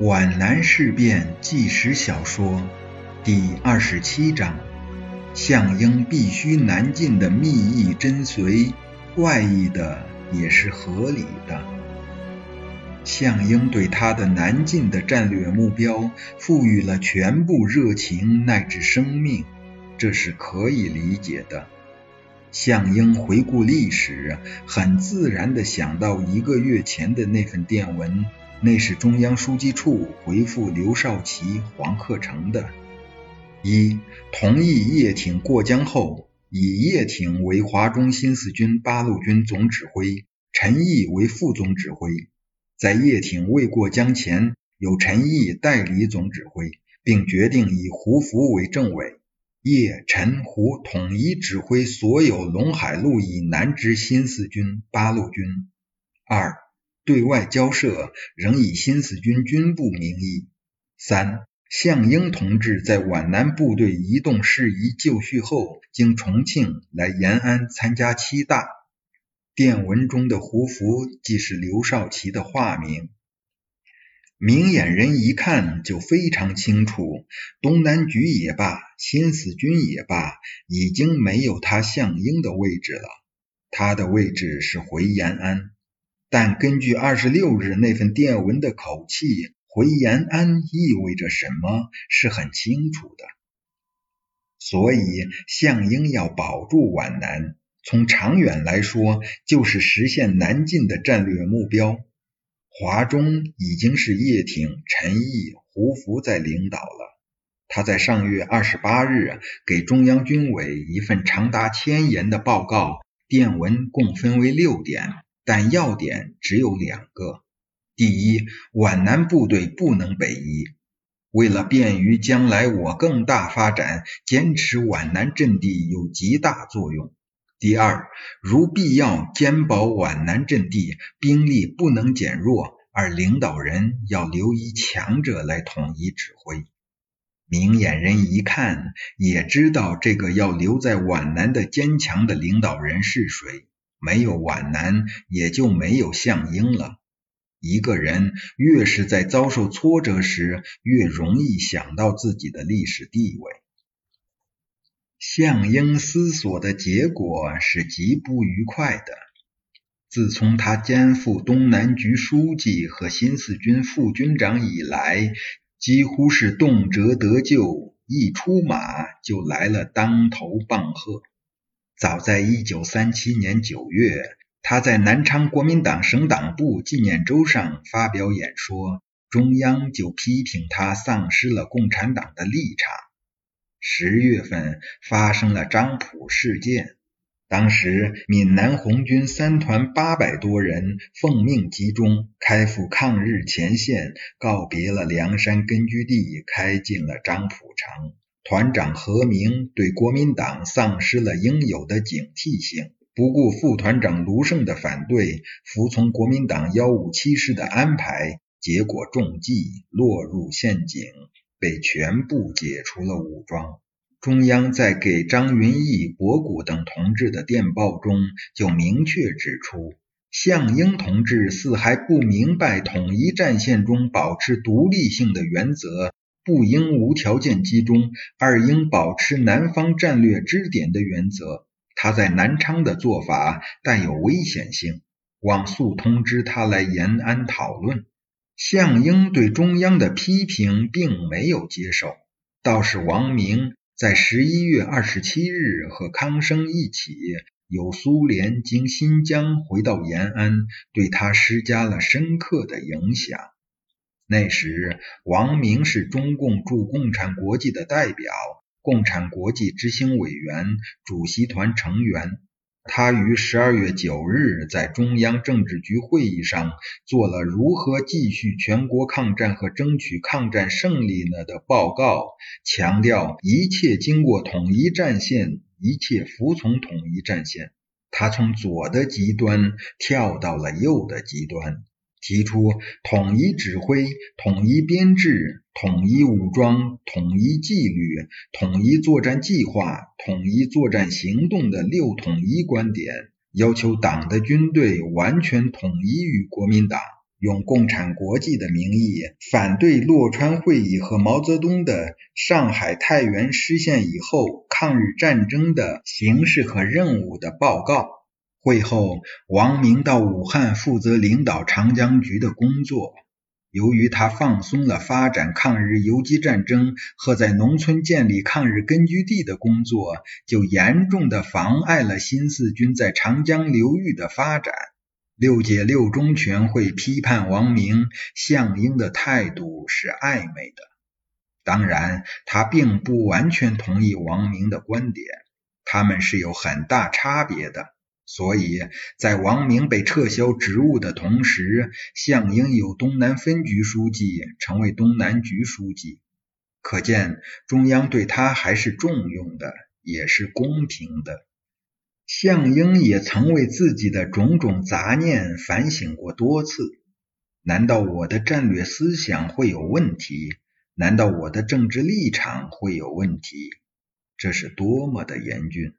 皖南事变纪实小说第二十七章：项英必须南进的密意真随，怪异的也是合理的。项英对他的南进的战略目标赋予了全部热情乃至生命，这是可以理解的。项英回顾历史，很自然地想到一个月前的那份电文。那是中央书记处回复刘少奇、黄克诚的：一、同意叶挺过江后，以叶挺为华中新四军八路军总指挥，陈毅为副总指挥。在叶挺未过江前，由陈毅代理总指挥，并决定以胡福为政委，叶、陈、胡统一指挥所有陇海路以南之新四军八路军。二。对外交涉仍以新四军军部名义。三，项英同志在皖南部队移动事宜就绪后，经重庆来延安参加七大。电文中的胡福即是刘少奇的化名。明眼人一看就非常清楚，东南局也罢，新四军也罢，已经没有他项英的位置了。他的位置是回延安。但根据二十六日那份电文的口气，回延安意味着什么是很清楚的。所以项英要保住皖南，从长远来说，就是实现南进的战略目标。华中已经是叶挺、陈毅、胡福在领导了。他在上月二十八日给中央军委一份长达千言的报告，电文共分为六点。但要点只有两个：第一，皖南部队不能北移，为了便于将来我更大发展，坚持皖南阵地有极大作用；第二，如必要坚保皖南阵地，兵力不能减弱，而领导人要留一强者来统一指挥。明眼人一看，也知道这个要留在皖南的坚强的领导人是谁。没有皖南，也就没有项英了。一个人越是在遭受挫折时，越容易想到自己的历史地位。项英思索的结果是极不愉快的。自从他肩负东南局书记和新四军副军长以来，几乎是动辄得救，一出马就来了当头棒喝。早在一九三七年九月，他在南昌国民党省党部纪念周上发表演说，中央就批评他丧失了共产党的立场。十月份发生了张浦事件，当时闽南红军三团八百多人奉命集中，开赴抗日前线，告别了梁山根据地，开进了张浦城。团长何明对国民党丧失了应有的警惕性，不顾副团长卢胜的反对，服从国民党幺五七师的安排，结果中计，落入陷阱，被全部解除了武装。中央在给张云逸、博古等同志的电报中就明确指出，项英同志似还不明白统一战线中保持独立性的原则。不应无条件集中，而应保持南方战略支点的原则。他在南昌的做法带有危险性，望速通知他来延安讨论。项英对中央的批评并没有接受，倒是王明在十一月二十七日和康生一起由苏联经新疆回到延安，对他施加了深刻的影响。那时，王明是中共驻共产国际的代表，共产国际执行委员、主席团成员。他于十二月九日在中央政治局会议上做了如何继续全国抗战和争取抗战胜利呢的报告，强调一切经过统一战线，一切服从统一战线。他从左的极端跳到了右的极端。提出统一指挥、统一编制、统一武装、统一纪律、统一作战计划、统一作战行动的六统一观点，要求党的军队完全统一于国民党，用共产国际的名义反对洛川会议和毛泽东的上海太原失陷以后抗日战争的形势和任务的报告。会后，王明到武汉负责领导长江局的工作。由于他放松了发展抗日游击战争和在农村建立抗日根据地的工作，就严重的妨碍了新四军在长江流域的发展。六届六中全会批判王明、项英的态度是暧昧的。当然，他并不完全同意王明的观点，他们是有很大差别的。所以在王明被撤销职务的同时，项英由东南分局书记成为东南局书记，可见中央对他还是重用的，也是公平的。项英也曾为自己的种种杂念反省过多次：难道我的战略思想会有问题？难道我的政治立场会有问题？这是多么的严峻！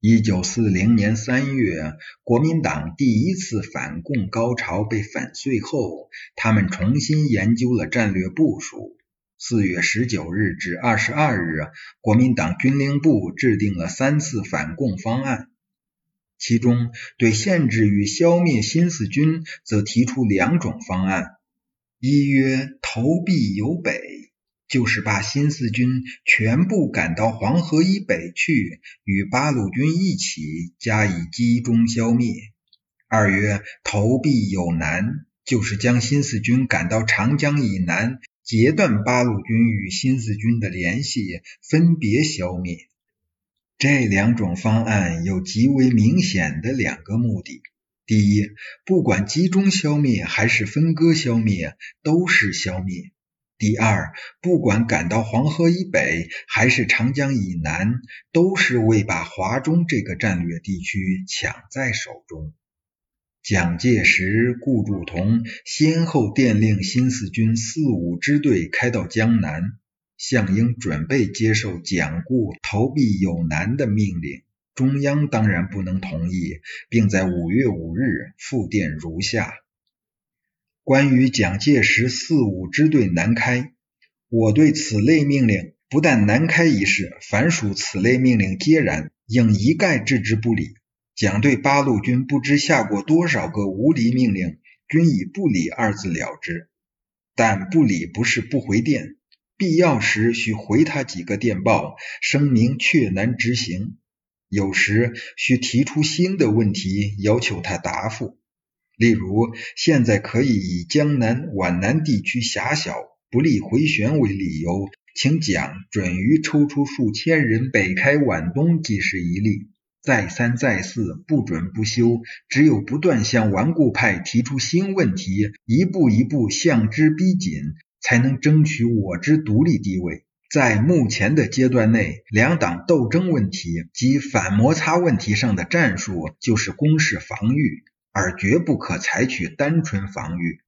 一九四零年三月，国民党第一次反共高潮被粉碎后，他们重新研究了战略部署。四月十九日至二十二日，国民党军令部制定了三次反共方案，其中对限制与消灭新四军则提出两种方案：一曰投币由北。就是把新四军全部赶到黄河以北去，与八路军一起加以集中消灭。二曰投币有难，就是将新四军赶到长江以南，截断八路军与新四军的联系，分别消灭。这两种方案有极为明显的两个目的：第一，不管集中消灭还是分割消灭，都是消灭。第二，不管赶到黄河以北还是长江以南，都是为把华中这个战略地区抢在手中。蒋介石、顾祝同先后电令新四军四五支队开到江南，项英准备接受蒋顾投币有难的命令，中央当然不能同意，并在五月五日复电如下。关于蒋介石四五支队南开，我对此类命令不但南开一事，凡属此类命令皆然，应一概置之不理。蒋对八路军不知下过多少个无理命令，均以不理二字了之。但不理不是不回电，必要时需回他几个电报，声明确难执行；有时需提出新的问题，要求他答复。例如，现在可以以江南皖南地区狭小，不利回旋为理由，请蒋准于抽出数千人北开皖东，即是一例。再三再四，不准不休，只有不断向顽固派提出新问题，一步一步向之逼紧，才能争取我之独立地位。在目前的阶段内，两党斗争问题及反摩擦问题上的战术，就是攻势防御。而绝不可采取单纯防御。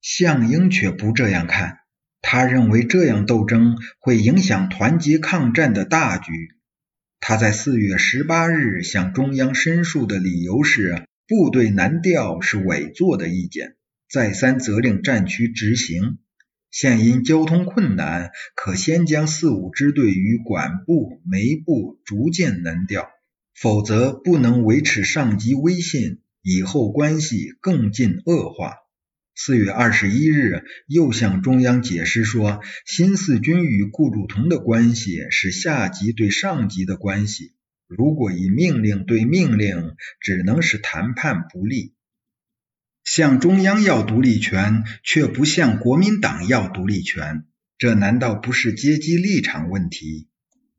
项英却不这样看，他认为这样斗争会影响团结抗战的大局。他在四月十八日向中央申述的理由是，部队南调是委作的意见，再三责令战区执行。现因交通困难，可先将四五支队与管部、梅部逐渐南调，否则不能维持上级威信。以后关系更进恶化。四月二十一日，又向中央解释说，新四军与顾祝同的关系是下级对上级的关系，如果以命令对命令，只能使谈判不利。向中央要独立权，却不向国民党要独立权，这难道不是阶级立场问题？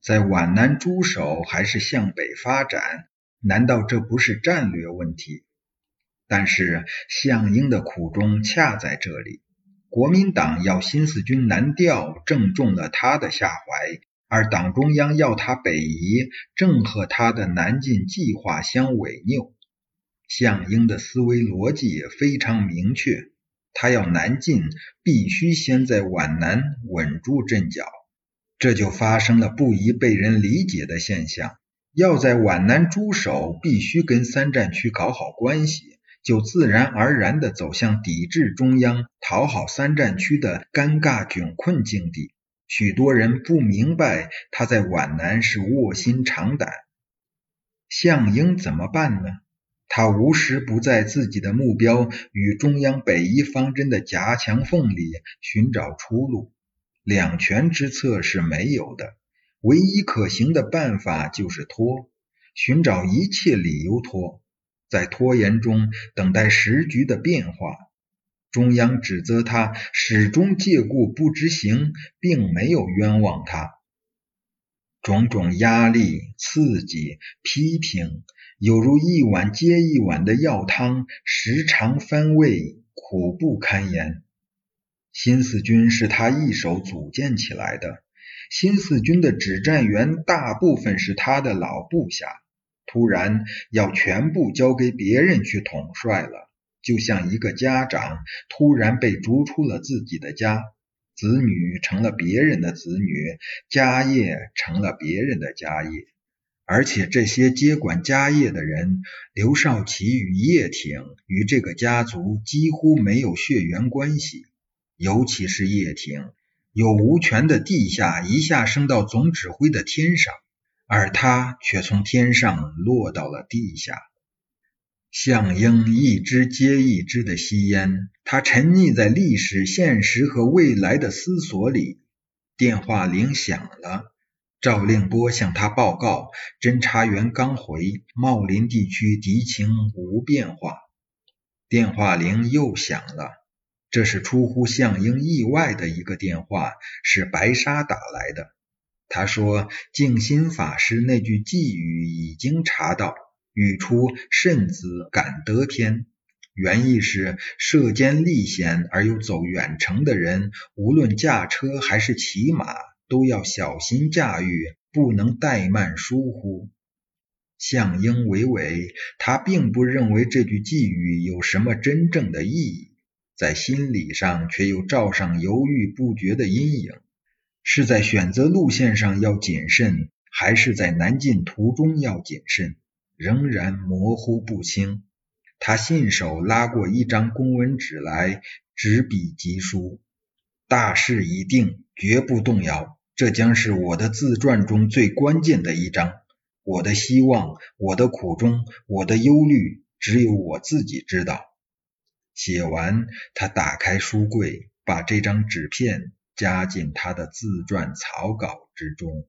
在皖南驻守还是向北发展，难道这不是战略问题？但是项英的苦衷恰在这里，国民党要新四军南调，正中了他的下怀；而党中央要他北移，正和他的南进计划相违拗。项英的思维逻辑非常明确，他要南进，必须先在皖南稳住阵脚，这就发生了不宜被人理解的现象：要在皖南驻守，必须跟三战区搞好关系。就自然而然地走向抵制中央、讨好三战区的尴尬窘困境地。许多人不明白他在皖南是卧薪尝胆。项英怎么办呢？他无时不在自己的目标与中央北移方针的夹墙缝里寻找出路。两全之策是没有的，唯一可行的办法就是拖，寻找一切理由拖，在拖延中等待时局的变化。中央指责他始终借故不执行，并没有冤枉他。种种压力、刺激、批评。犹如一碗接一碗的药汤，时常翻胃，苦不堪言。新四军是他一手组建起来的，新四军的指战员大部分是他的老部下，突然要全部交给别人去统帅了，就像一个家长突然被逐出了自己的家，子女成了别人的子女，家业成了别人的家业。而且这些接管家业的人，刘少奇与叶挺与这个家族几乎没有血缘关系，尤其是叶挺，有无权的地下一下升到总指挥的天上，而他却从天上落到了地下。向英一支接一支的吸烟，他沉溺在历史、现实和未来的思索里。电话铃响了。赵令波向他报告，侦查员刚回，茂林地区敌情无变化。电话铃又响了，这是出乎项英意外的一个电话，是白沙打来的。他说：“静心法师那句寄语已经查到，语出‘慎子敢得天’，原意是涉艰历险而又走远程的人，无论驾车还是骑马。”都要小心驾驭，不能怠慢疏忽。项英娓娓，他并不认为这句寄语有什么真正的意义，在心理上却又罩上犹豫不决的阴影。是在选择路线上要谨慎，还是在南进途中要谨慎，仍然模糊不清。他信手拉过一张公文纸来，执笔疾书：“大势已定，绝不动摇。”这将是我的自传中最关键的一章。我的希望，我的苦衷，我的忧虑，只有我自己知道。写完，他打开书柜，把这张纸片加进他的自传草稿之中。